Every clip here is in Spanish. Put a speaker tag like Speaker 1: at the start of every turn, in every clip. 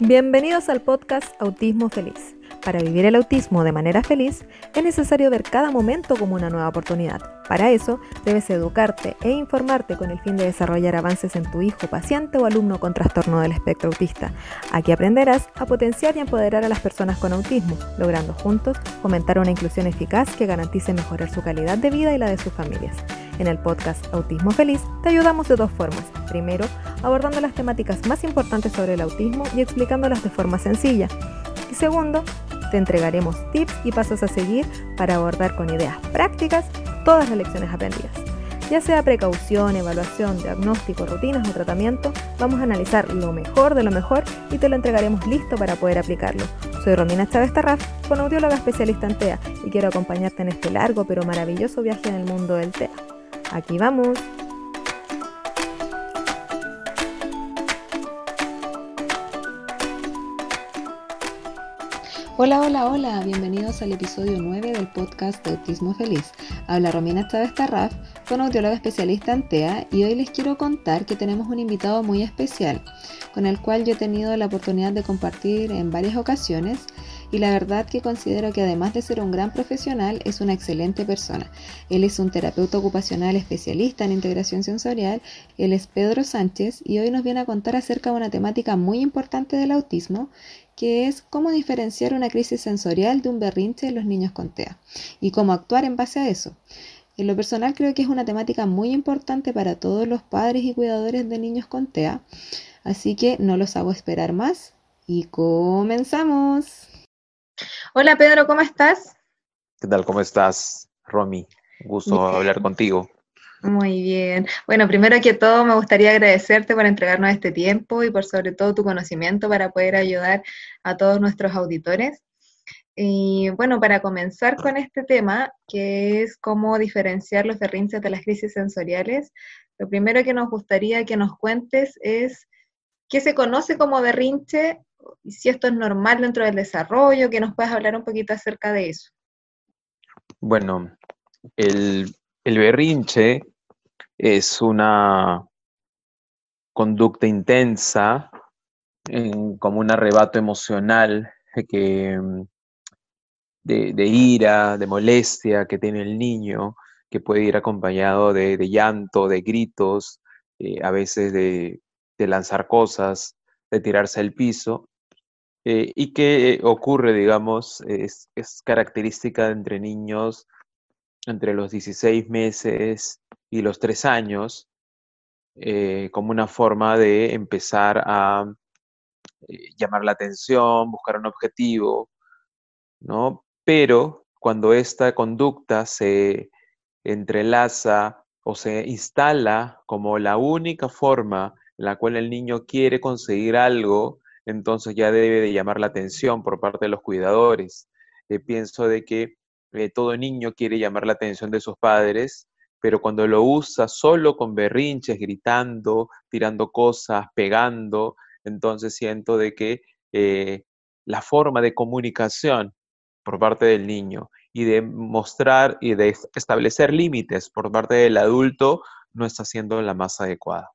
Speaker 1: Bienvenidos al podcast Autismo Feliz. Para vivir el autismo de manera feliz es necesario ver cada momento como una nueva oportunidad. Para eso debes educarte e informarte con el fin de desarrollar avances en tu hijo, paciente o alumno con trastorno del espectro autista. Aquí aprenderás a potenciar y empoderar a las personas con autismo, logrando juntos fomentar una inclusión eficaz que garantice mejorar su calidad de vida y la de sus familias. En el podcast Autismo Feliz te ayudamos de dos formas. Primero, abordando las temáticas más importantes sobre el autismo y explicándolas de forma sencilla. Y segundo, te entregaremos tips y pasos a seguir para abordar con ideas prácticas todas las lecciones aprendidas. Ya sea precaución, evaluación, diagnóstico, rutinas o tratamiento, vamos a analizar lo mejor de lo mejor y te lo entregaremos listo para poder aplicarlo. Soy Romina Chávez Tarraf, audióloga especialista en TEA y quiero acompañarte en este largo pero maravilloso viaje en el mundo del TEA. Aquí vamos.
Speaker 2: Hola, hola, hola, bienvenidos al episodio 9 del podcast de Autismo Feliz. Habla Romina Chávez Tarraf, con audióloga especialista en TEA y hoy les quiero contar que tenemos un invitado muy especial, con el cual yo he tenido la oportunidad de compartir en varias ocasiones y la verdad que considero que además de ser un gran profesional, es una excelente persona. Él es un terapeuta ocupacional especialista en integración sensorial, él es Pedro Sánchez y hoy nos viene a contar acerca de una temática muy importante del autismo, que es cómo diferenciar una crisis sensorial de un berrinche en los niños con TEA y cómo actuar en base a eso. En lo personal creo que es una temática muy importante para todos los padres y cuidadores de niños con TEA, así que no los hago esperar más y comenzamos. Hola Pedro, ¿cómo estás?
Speaker 3: ¿Qué tal? ¿Cómo estás, Romy? gusto hablar contigo.
Speaker 2: Muy bien. Bueno, primero que todo me gustaría agradecerte por entregarnos este tiempo y por sobre todo tu conocimiento para poder ayudar a todos nuestros auditores. Y bueno, para comenzar con este tema, que es cómo diferenciar los berrinches de las crisis sensoriales, lo primero que nos gustaría que nos cuentes es qué se conoce como berrinche y si esto es normal dentro del desarrollo, que nos puedas hablar un poquito acerca de eso.
Speaker 3: Bueno, el, berrinche es una conducta intensa, como un arrebato emocional de, ira, de molestia que tiene el niño, que puede ir acompañado de, llanto, de gritos, eh, a veces de, de lanzar cosas, de tirarse al piso, eh, y que ocurre, digamos, es, característica entre niños entre los 16 meses y los 3 años, eh, como una forma de empezar a eh, llamar la atención, buscar un objetivo, ¿no? Pero cuando esta conducta se entrelaza o se instala como la única forma en la cual el niño quiere conseguir algo, entonces ya debe de llamar la atención por parte de los cuidadores. Eh, pienso de que eh, todo niño quiere llamar la atención de sus padres, pero cuando lo usa solo con berrinches, gritando, tirando cosas, pegando, entonces siento de que eh, la forma de comunicación por parte del niño y de mostrar y de establecer límites por parte del adulto no está siendo la más adecuada.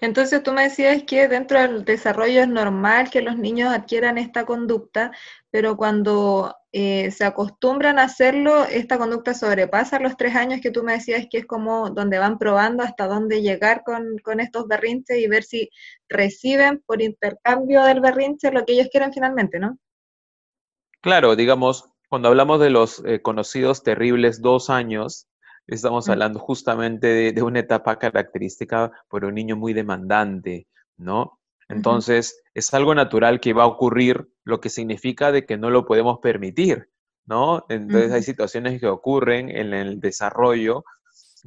Speaker 2: Entonces tú me decías que dentro del desarrollo es normal que los niños adquieran esta conducta, pero cuando eh, se acostumbran a hacerlo, esta conducta sobrepasa los tres años que tú me decías que es como donde van probando hasta dónde llegar con, estos berrinches y ver si reciben por intercambio del berrinche lo que ellos quieren finalmente, ¿no?
Speaker 3: Claro, digamos, cuando hablamos de los eh, conocidos terribles dos años, Estamos hablando justamente de, una etapa característica por un niño muy demandante, ¿no? Entonces, es algo natural que va a ocurrir, lo que significa de que no lo podemos permitir, ¿no? Entonces, hay situaciones que ocurren en el desarrollo,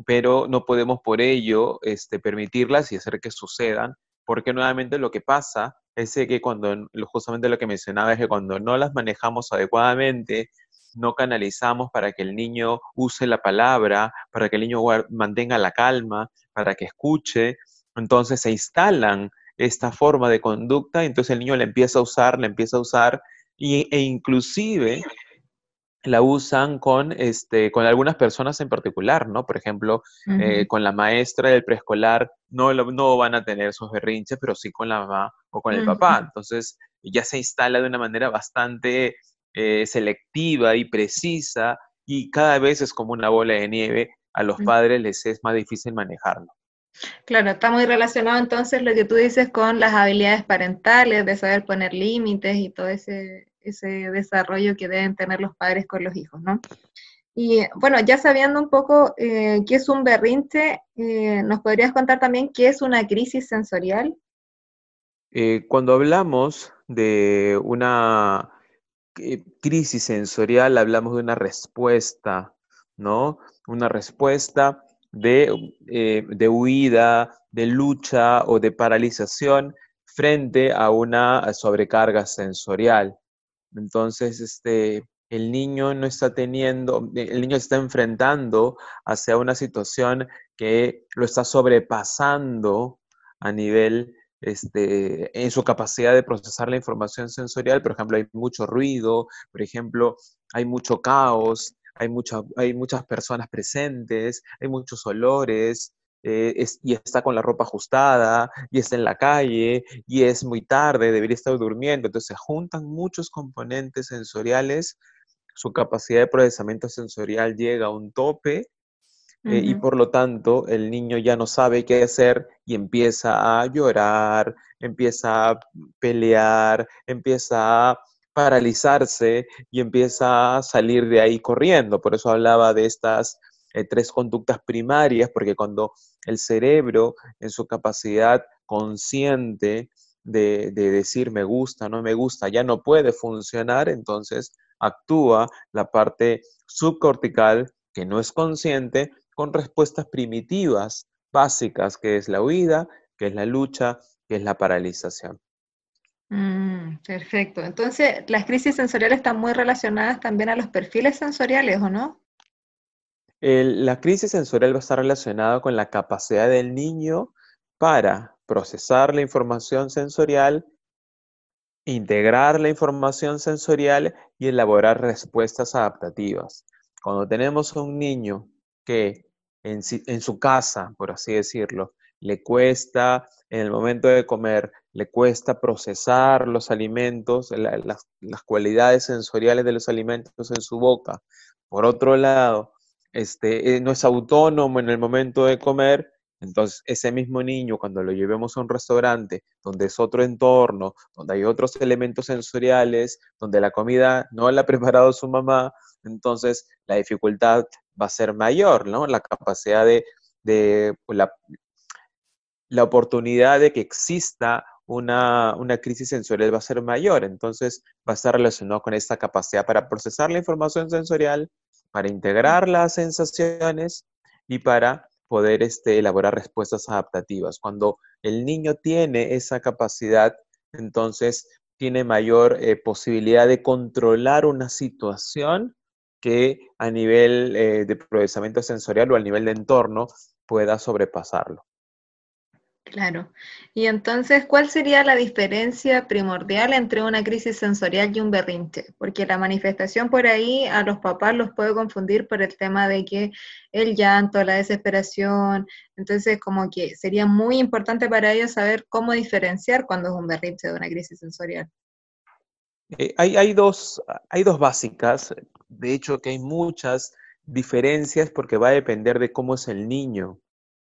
Speaker 3: pero no podemos por ello este, permitirlas y hacer que sucedan, porque nuevamente lo que pasa es que cuando, justamente lo que mencionaba es que cuando no las manejamos adecuadamente, no canalizamos para que el niño use la palabra, para que el niño mantenga la calma, para que escuche. Entonces se instalan esta forma de conducta, entonces el niño la empieza a usar, la empieza a usar, y, e inclusive la usan con, este, con algunas personas en particular, ¿no? Por ejemplo, eh, con la maestra del preescolar no, no van a tener esos berrinches, pero sí con la mamá o con el papá. Entonces, ya se instala de una manera bastante eh, selectiva y precisa y cada vez es como una bola de nieve. A los padres les es más difícil manejarlo.
Speaker 2: Claro, está muy relacionado entonces lo que tú dices con las habilidades parentales, de saber poner límites y todo ese, ese desarrollo que deben tener los padres con los hijos, ¿no? Y bueno, ya sabiendo un poco eh, qué es un berrinche, eh, ¿nos podrías contar también qué es una crisis sensorial?
Speaker 3: Eh, cuando hablamos de una crisis sensorial, hablamos de una respuesta, ¿no? Una respuesta de, de huida, de lucha o de paralización frente a una sobrecarga sensorial. Entonces, este, el niño no está teniendo, el niño está enfrentando hacia una situación que lo está sobrepasando a nivel, este, en su capacidad de procesar la información sensorial. Por ejemplo, hay mucho ruido, por ejemplo, hay mucho caos, hay, hay muchas personas presentes, hay muchos olores, eh, y está con la ropa ajustada, y está en la calle, y es muy tarde, debería estar durmiendo. Entonces se juntan muchos componentes sensoriales, su capacidad de procesamiento sensorial llega a un tope, eh, y por lo tanto el niño ya no sabe qué hacer y empieza a llorar, empieza a pelear, empieza a paralizarse y empieza a salir de ahí corriendo. Por eso hablaba de estas eh, tres conductas primarias, porque cuando el cerebro en su capacidad consciente de, decir me gusta, no me gusta, ya no puede funcionar, entonces actúa la parte subcortical que no es consciente con respuestas primitivas, básicas, que es la huida, que es la lucha, que es la paralización.
Speaker 2: Mm, perfecto. Entonces, las crisis sensoriales están muy relacionadas también a los perfiles sensoriales, ¿o no?
Speaker 3: la crisis sensorial va a estar relacionada con la capacidad del niño para procesar la información sensorial, integrar la información sensorial y elaborar respuestas adaptativas. Cuando tenemos a un niño que en, su casa, por así decirlo, le cuesta en el momento de comer, le cuesta procesar los alimentos, las, las, cualidades sensoriales de los alimentos en su boca. Por otro lado, este, eh, no es autónomo en el momento de comer, entonces ese mismo niño cuando lo llevemos a un restaurante donde es otro entorno, donde hay otros elementos sensoriales, donde la comida no la ha preparado su mamá, entonces la dificultad va a ser mayor, ¿no? La capacidad de, pues, la, la, oportunidad de que exista una, una, crisis sensorial va a ser mayor, entonces va a estar relacionado con esta capacidad para procesar la información sensorial, para integrar las sensaciones y para poder este, elaborar respuestas adaptativas. Cuando el niño tiene esa capacidad, entonces tiene mayor eh, posibilidad de controlar una situación que a nivel eh, de procesamiento sensorial o a nivel de entorno pueda sobrepasarlo.
Speaker 2: Claro. Y entonces, ¿cuál sería la diferencia primordial entre una crisis sensorial y un berrinche? Porque la manifestación por ahí a los papás los puede confundir por el tema de que el llanto, la desesperación, entonces como que sería muy importante para ellos saber cómo diferenciar cuando es un berrinche de una crisis sensorial.
Speaker 3: Eh, hay, dos, hay dos básicas, de hecho que hay muchas diferencias porque va a depender de cómo es el niño,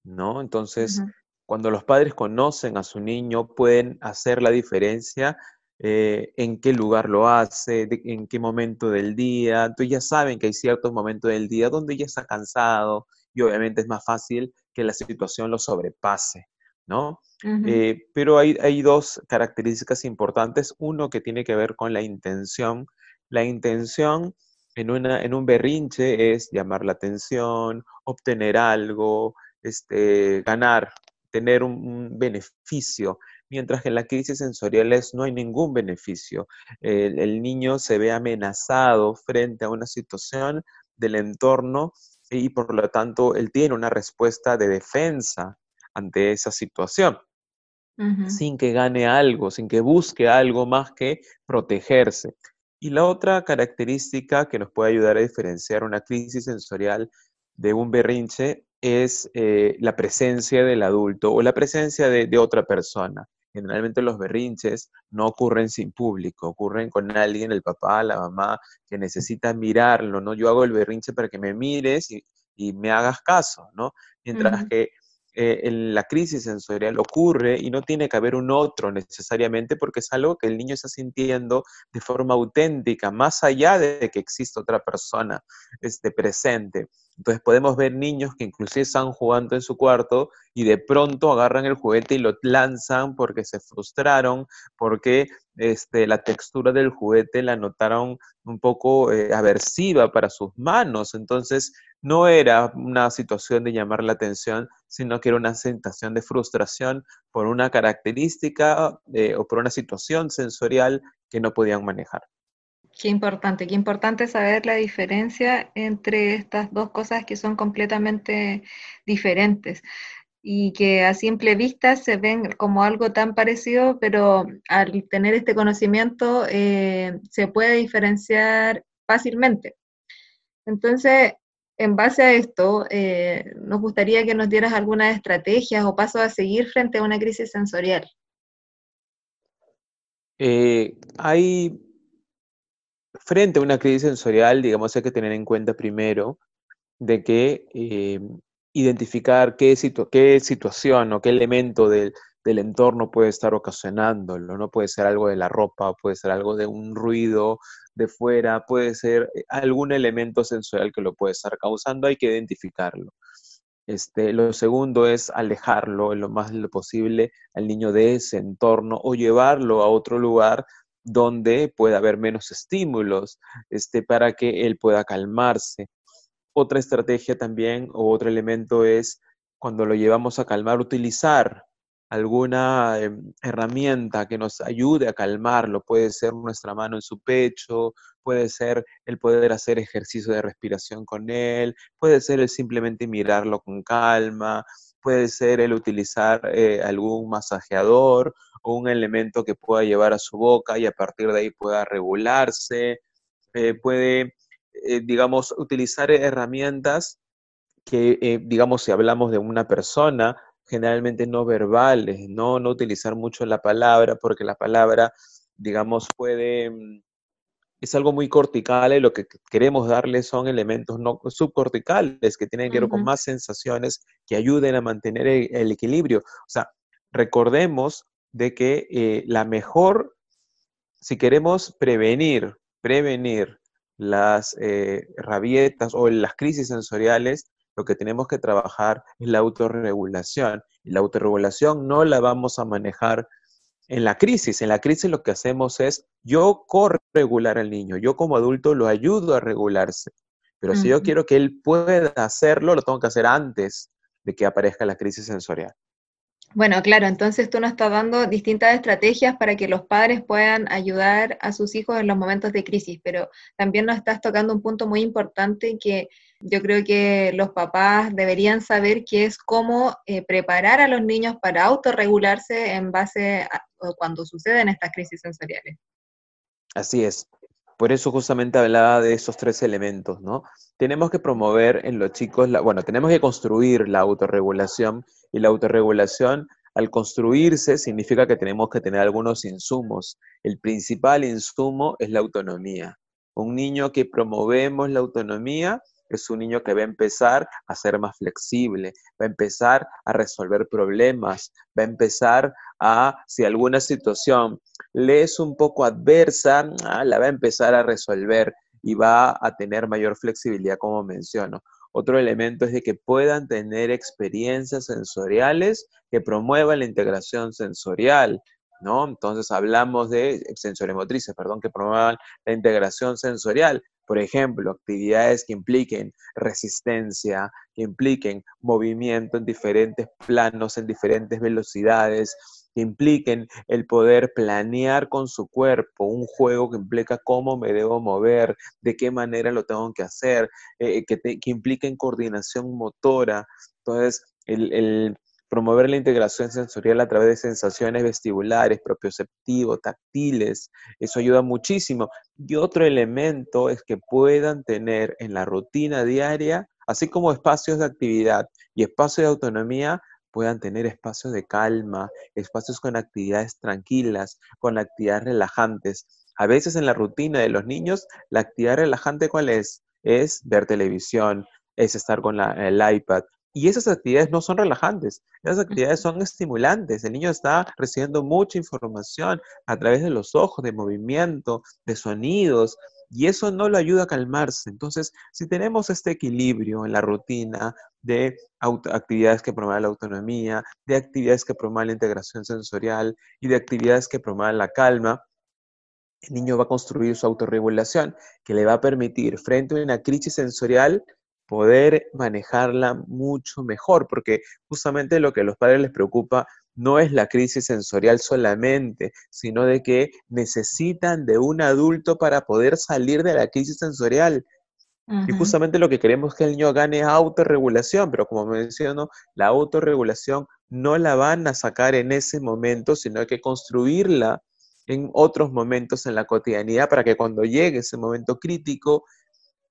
Speaker 3: ¿no? Entonces, cuando los padres conocen a su niño, pueden hacer la diferencia eh, en qué lugar lo hace, en qué momento del día. Entonces ya saben que hay ciertos momentos del día donde ya está cansado y obviamente es más fácil que la situación lo sobrepase, ¿no? Eh, pero hay, hay dos características importantes. Uno que tiene que ver con la intención. La intención en, una, en un berrinche es llamar la atención, obtener algo, este, ganar, tener un, beneficio, mientras que en la crisis sensoriales no hay ningún beneficio. El, niño se ve amenazado frente a una situación del entorno y por lo tanto él tiene una respuesta de defensa ante esa situación, sin que gane algo, sin que busque algo más que protegerse. Y la otra característica que nos puede ayudar a diferenciar una crisis sensorial de un berrinche es eh, la presencia del adulto o la presencia de, otra persona. Generalmente los berrinches no ocurren sin público, ocurren con alguien, el papá, la mamá, que necesita mirarlo, ¿no? Yo hago el berrinche para que me mires y, me hagas caso, ¿no? Mientras que eh, la crisis sensorial ocurre y no tiene que haber un otro necesariamente porque es algo que el niño está sintiendo de forma auténtica, más allá de que exista otra persona este, presente. Entonces podemos ver niños que inclusive están jugando en su cuarto y de pronto agarran el juguete y lo lanzan porque se frustraron, porque este, la textura del juguete la notaron un poco eh, aversiva para sus manos. Entonces no era una situación de llamar la atención, sino que era una sensación de frustración por una característica eh, o por una situación sensorial que no podían manejar.
Speaker 2: Qué importante, qué importante saber la diferencia entre estas dos cosas que son completamente diferentes y que a simple vista se ven como algo tan parecido, pero al tener este conocimiento eh, se puede diferenciar fácilmente. Entonces, en base a esto, eh, nos gustaría que nos dieras algunas estrategias o pasos a seguir frente a una crisis sensorial.
Speaker 3: Eh, hay frente a una crisis sensorial, digamos, hay que tener en cuenta primero de que eh, identificar qué, situación o qué elemento del, entorno puede estar ocasionándolo, ¿no? Puede ser algo de la ropa, puede ser algo de un ruido de fuera, puede ser eh, algún elemento sensorial que lo puede estar causando, hay que identificarlo. Este, lo segundo es alejarlo lo más posible al niño de ese entorno o llevarlo a otro lugar donde pueda haber menos estímulos este, para que él pueda calmarse. Otra estrategia también o otro elemento es cuando lo llevamos a calmar, utilizar alguna em, herramienta que nos ayude a calmarlo. Puede ser nuestra mano en su pecho, puede ser el poder hacer ejercicio de respiración con él, puede ser el simplemente mirarlo con calma, puede ser el utilizar eh, algún masajeador o un elemento que pueda llevar a su boca y a partir de ahí pueda regularse. Eh, puede, eh, digamos, utilizar herramientas que, digamos, si hablamos de una persona, generalmente no verbales, ¿no? No utilizar mucho la palabra porque la palabra, digamos, puede mm, es algo muy cortical y lo que queremos darle son elementos no subcorticales que tienen que ver con más sensaciones que ayuden a mantener el, equilibrio. O sea, recordemos de que eh, la mejor, si queremos prevenir, prevenir las eh, rabietas o las crisis sensoriales, lo que tenemos que trabajar es la autorregulación. Y la autorregulación no la vamos a manejar en la crisis. En la crisis lo que hacemos es yo corregular al niño, yo como adulto lo ayudo a regularse. Pero si yo quiero que él pueda hacerlo, lo tengo que hacer antes de que aparezca la crisis sensorial.
Speaker 2: Bueno, claro, entonces tú nos estás dando distintas estrategias para que los padres puedan ayudar a sus hijos en los momentos de crisis, pero también nos estás tocando un punto muy importante que yo creo que los papás deberían saber, que es cómo eh, preparar a los niños para autorregularse en base a cuando suceden estas crisis sensoriales.
Speaker 3: Así es. Por eso justamente hablaba de esos tres elementos, ¿no? Tenemos que promover en los chicos, bueno, tenemos que construir la autorregulación y la autorregulación al construirse significa que tenemos que tener algunos insumos. El principal insumo es la autonomía. Un niño que promovemos la autonomía es un niño que va a empezar a ser más flexible, va a empezar a resolver problemas, va a empezar a, si alguna situación le es un poco adversa, ah, la va a empezar a resolver y va a tener mayor flexibilidad, como menciono. Otro elemento es de que puedan tener experiencias sensoriales que promuevan la integración sensorial, ¿no? Entonces hablamos de sensoriomotrices, perdón, que promuevan la integración sensorial. Por ejemplo, actividades que impliquen resistencia, que impliquen movimiento en diferentes planos, en diferentes velocidades, que impliquen el poder planear con su cuerpo, un juego que implica cómo me debo mover, de qué manera lo tengo que hacer, eh, que, que, impliquen coordinación motora. Entonces, el, promover la integración sensorial a través de sensaciones vestibulares, propioceptivos, táctiles. Eso ayuda muchísimo. Y otro elemento es que puedan tener en la rutina diaria, así como espacios de actividad y espacios de autonomía, puedan tener espacios de calma, espacios con actividades tranquilas, con actividades relajantes. A veces en la rutina de los niños, la actividad relajante cuál es? Es ver televisión, es estar con el iPad. Y esas actividades no son relajantes, esas actividades son estimulantes. El niño está recibiendo mucha información a través de los ojos, de movimiento, de sonidos, y eso no lo ayuda a calmarse. Entonces, si tenemos este equilibrio en la rutina de actividades que promuevan la autonomía, de actividades que promuevan la integración sensorial y de actividades que promuevan la calma, el niño va a construir su autorregulación que le va a permitir frente a una crisis sensorial poder manejarla mucho mejor, porque justamente lo que a los padres les preocupa no es la crisis sensorial solamente, sino de que necesitan de un adulto para poder salir de la crisis sensorial. Y justamente lo que queremos es que el niño gane autorregulación, pero como menciono, la autorregulación no la van a sacar en ese momento, sino hay que construirla en otros momentos en la cotidianidad para que cuando llegue ese momento crítico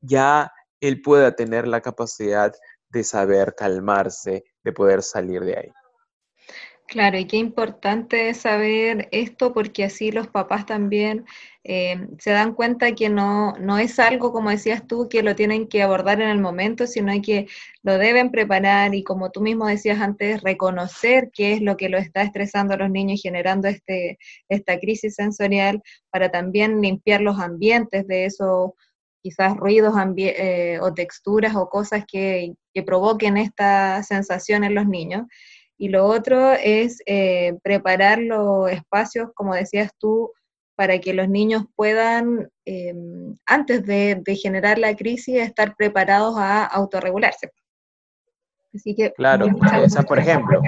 Speaker 3: ya él pueda tener la capacidad de saber calmarse, de poder salir de ahí.
Speaker 2: Claro, y qué importante saber esto porque así los papás también eh, se dan cuenta que no, no es algo, como decías tú, que lo tienen que abordar en el momento, sino que lo deben preparar y como tú mismo decías antes, reconocer qué es lo que lo está estresando a los niños y generando este, esta crisis sensorial para también limpiar los ambientes de esos quizás ruidos eh, o texturas o cosas que, que provoquen esta sensación en los niños. Y lo otro es eh, preparar los espacios, como decías tú, para que los niños puedan, eh, antes de, generar la crisis, estar preparados a autorregularse.
Speaker 3: Así que, claro, o sea, por ejemplo,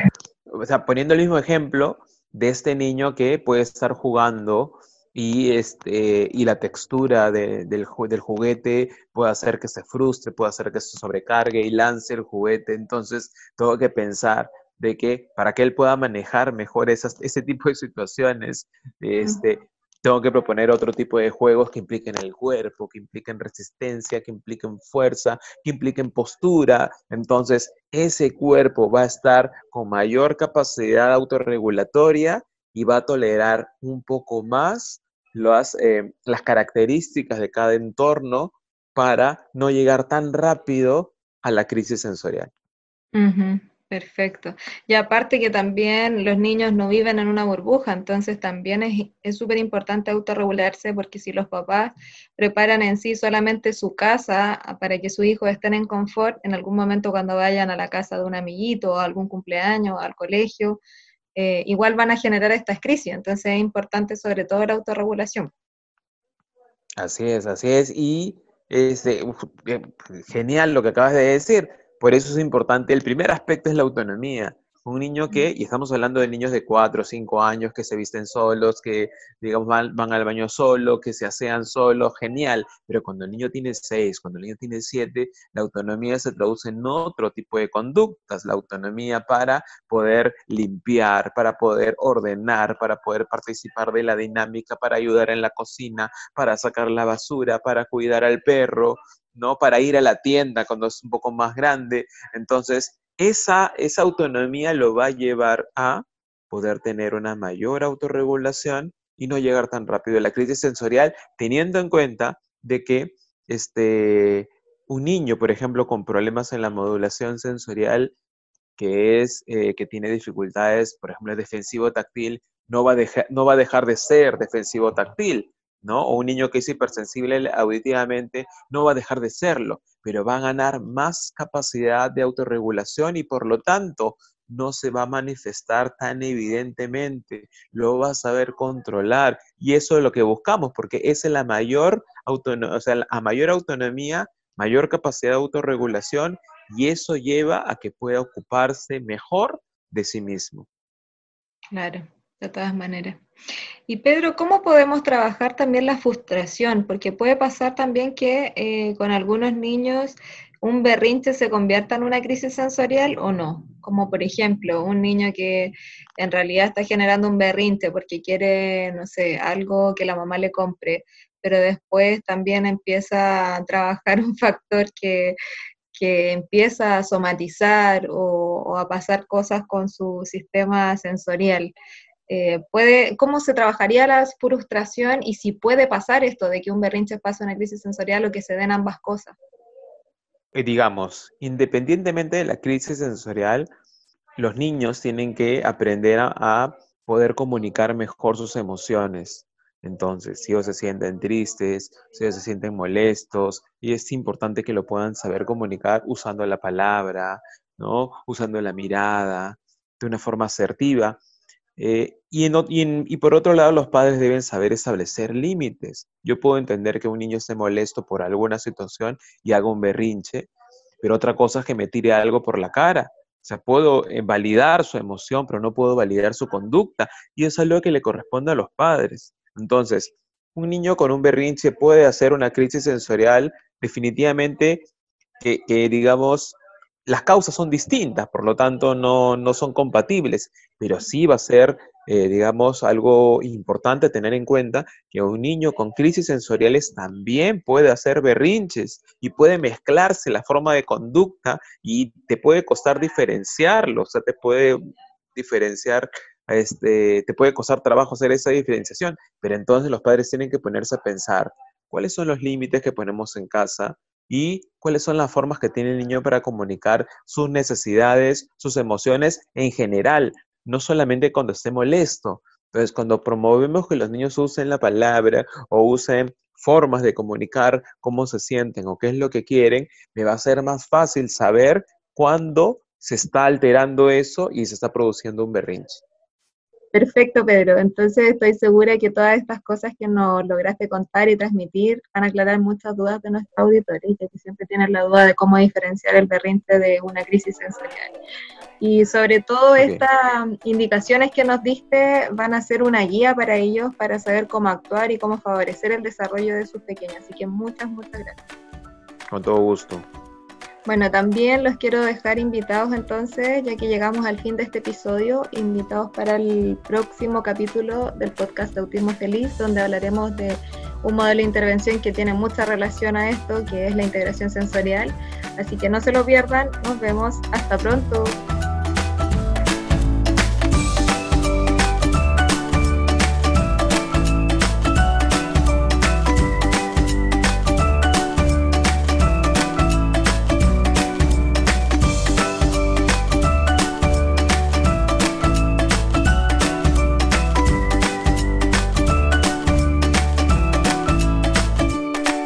Speaker 3: o sea, poniendo el mismo ejemplo de este niño que puede estar jugando y, este, y la textura del, del, juguete puede hacer que se frustre, puede hacer que se sobrecargue y lance el juguete. Entonces, tengo que pensar de que para que él pueda manejar mejor esas, ese tipo de situaciones, este, tengo que proponer otro tipo de juegos que impliquen el cuerpo, que impliquen resistencia, que impliquen fuerza, que impliquen postura. Entonces, ese cuerpo va a estar con mayor capacidad autorregulatoria y va a tolerar un poco más las, eh, las características de cada entorno para no llegar tan rápido a la crisis sensorial.
Speaker 2: Perfecto. Y aparte que también los niños no viven en una burbuja, entonces también es súper importante autorregularse porque si los papás preparan en sí solamente su casa para que sus hijos estén en confort, en algún momento cuando vayan a la casa de un amiguito o algún cumpleaños al colegio, eh, igual van a generar estas crisis. Entonces es importante sobre todo la autorregulación.
Speaker 3: Así es, así es. Y es este, genial lo que acabas de decir por eso es importante, el primer aspecto es la autonomía. Un niño que, y estamos hablando de niños de 4 o 5 años que se visten solos, que digamos van, al baño solo, que se asean solos, genial. Pero cuando el niño tiene 6, cuando el niño tiene 7, la autonomía se traduce en otro tipo de conductas. La autonomía para poder limpiar, para poder ordenar, para poder participar de la dinámica, para ayudar en la cocina, para sacar la basura, para cuidar al perro, ¿no? Para ir a la tienda cuando es un poco más grande. Entonces, esa, esa autonomía lo va a llevar a poder tener una mayor autorregulación y no llegar tan rápido a la crisis sensorial, teniendo en cuenta de que este, un niño, por ejemplo, con problemas en la modulación sensorial, que es eh, que tiene dificultades, por ejemplo, defensivo táctil, no va, a dejar, no va a dejar de ser defensivo táctil, ¿no? O un niño que es hipersensible auditivamente no va a dejar de serlo, pero va a ganar más capacidad de autorregulación y por lo tanto no se va a manifestar tan evidentemente, lo va a saber controlar y eso es lo que buscamos porque es la mayor, o sea, a mayor autonomía, mayor capacidad de autorregulación y eso lleva a que pueda ocuparse mejor de sí mismo.
Speaker 2: Claro, de todas maneras. Y Pedro, ¿cómo podemos trabajar también la frustración? Porque puede pasar también que eh, con algunos niños un berrinche se convierta en una crisis sensorial o no. Como por ejemplo, un niño que en realidad está generando un berrinche porque quiere, no sé, algo que la mamá le compre, pero después también empieza a trabajar un factor que, empieza a somatizar o, a pasar cosas con su sistema sensorial. Eh, puede, ¿Cómo se trabajaría la frustración y si puede pasar esto de que un berrinche pase una crisis sensorial o que se den ambas cosas?
Speaker 3: Eh, digamos, independientemente de la crisis sensorial, los niños tienen que aprender a, poder comunicar mejor sus emociones. Entonces, si ellos se sienten tristes, si ellos se sienten molestos, y es importante que lo puedan saber comunicar usando la palabra, ¿no? Usando la mirada, de una forma asertiva. Eh, y, por otro lado, los padres deben saber establecer límites. Yo puedo entender que un niño esté molesto por alguna situación y haga un berrinche, pero otra cosa es que me tire algo por la cara. O sea, puedo eh, validar su emoción, pero no puedo validar su conducta. Y eso es algo que le corresponde a los padres. Entonces, un niño con un berrinche puede hacer una crisis sensorial definitivamente que, que digamos, las causas son distintas, por lo tanto no, no son compatibles, pero sí va a ser, eh, digamos, algo importante tener en cuenta que un niño con crisis sensoriales también puede hacer berrinches y puede mezclarse la forma de conducta y te puede costar diferenciarlo, o sea, te puede diferenciar este, te puede costar trabajo hacer esa diferenciación, pero entonces los padres tienen que ponerse a pensar cuáles son los límites que ponemos en casa y cuáles son las formas que tiene el niño para comunicar sus necesidades, sus emociones en general, no solamente cuando esté molesto. Entonces, cuando promovemos que los niños usen la palabra o usen formas de comunicar cómo se sienten o qué es lo que quieren, me va a ser más fácil saber cuándo se está alterando eso y se está produciendo un berrinche.
Speaker 2: Perfecto, Pedro. Entonces estoy segura que todas estas cosas que nos lograste contar y transmitir van a aclarar muchas dudas de nuestros auditores, que siempre tienen la duda de cómo diferenciar el berrinche de una crisis sensorial. Y sobre todo estas indicaciones que nos diste van a ser una guía para ellos para saber cómo actuar y cómo favorecer el desarrollo de sus pequeños. Así que muchas, muchas gracias.
Speaker 3: Con todo gusto.
Speaker 2: Bueno, también los quiero dejar invitados entonces, ya que llegamos al fin de este episodio, invitados para el próximo capítulo del podcast de Autismo Feliz, donde hablaremos de un modelo de intervención que tiene mucha relación a esto, que es la integración sensorial. Así que no se lo pierdan, nos vemos, hasta pronto.